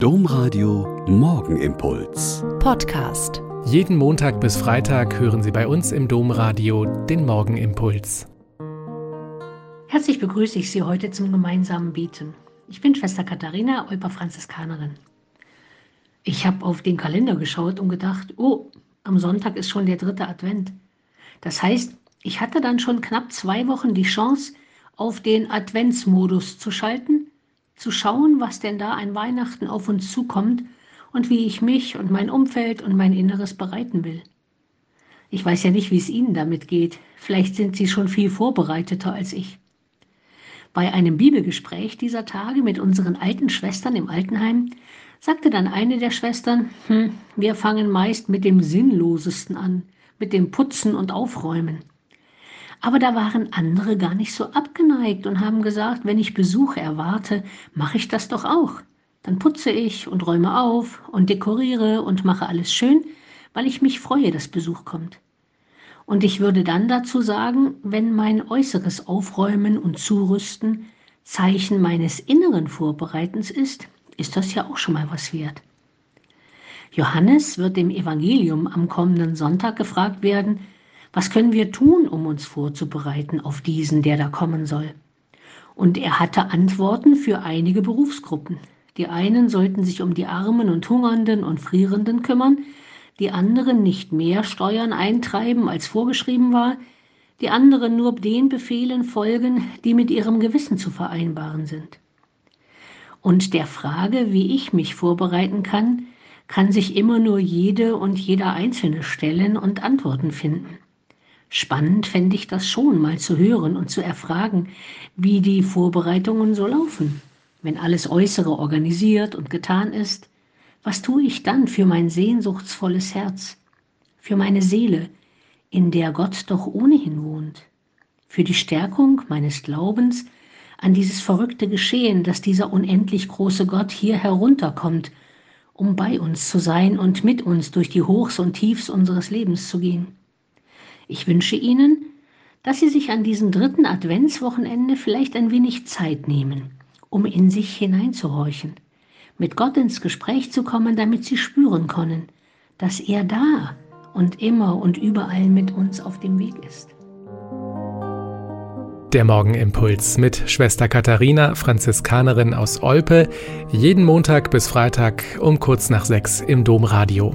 Domradio Morgenimpuls. Podcast. Jeden Montag bis Freitag hören Sie bei uns im Domradio den Morgenimpuls. Herzlich begrüße ich Sie heute zum gemeinsamen Beten. Ich bin Schwester Katharina, Olper Franziskanerin. Ich habe auf den Kalender geschaut und gedacht, oh, am Sonntag ist schon der dritte Advent. Das heißt, ich hatte dann schon knapp zwei Wochen die Chance, auf den Adventsmodus zu schalten zu schauen, was denn da an Weihnachten auf uns zukommt und wie ich mich und mein Umfeld und mein Inneres bereiten will. Ich weiß ja nicht, wie es Ihnen damit geht. Vielleicht sind Sie schon viel vorbereiteter als ich. Bei einem Bibelgespräch dieser Tage mit unseren alten Schwestern im Altenheim sagte dann eine der Schwestern, hm, wir fangen meist mit dem Sinnlosesten an, mit dem Putzen und Aufräumen. Aber da waren andere gar nicht so abgeneigt und haben gesagt, wenn ich Besuche erwarte, mache ich das doch auch. Dann putze ich und räume auf und dekoriere und mache alles schön, weil ich mich freue, dass Besuch kommt. Und ich würde dann dazu sagen, wenn mein äußeres Aufräumen und Zurüsten Zeichen meines inneren Vorbereitens ist, ist das ja auch schon mal was wert. Johannes wird im Evangelium am kommenden Sonntag gefragt werden, was können wir tun, um uns vorzubereiten auf diesen, der da kommen soll? Und er hatte Antworten für einige Berufsgruppen. Die einen sollten sich um die Armen und Hungernden und Frierenden kümmern, die anderen nicht mehr Steuern eintreiben, als vorgeschrieben war, die anderen nur den Befehlen folgen, die mit ihrem Gewissen zu vereinbaren sind. Und der Frage, wie ich mich vorbereiten kann, kann sich immer nur jede und jeder Einzelne stellen und Antworten finden. Spannend fände ich das schon, mal zu hören und zu erfragen, wie die Vorbereitungen so laufen. Wenn alles Äußere organisiert und getan ist, was tue ich dann für mein sehnsuchtsvolles Herz, für meine Seele, in der Gott doch ohnehin wohnt, für die Stärkung meines Glaubens an dieses verrückte Geschehen, dass dieser unendlich große Gott hier herunterkommt, um bei uns zu sein und mit uns durch die Hochs und Tiefs unseres Lebens zu gehen. Ich wünsche Ihnen, dass Sie sich an diesem dritten Adventswochenende vielleicht ein wenig Zeit nehmen, um in sich hineinzuhorchen, mit Gott ins Gespräch zu kommen, damit Sie spüren können, dass er da und immer und überall mit uns auf dem Weg ist. Der Morgenimpuls mit Schwester Katharina, Franziskanerin aus Olpe, jeden Montag bis Freitag um kurz nach sechs im Domradio.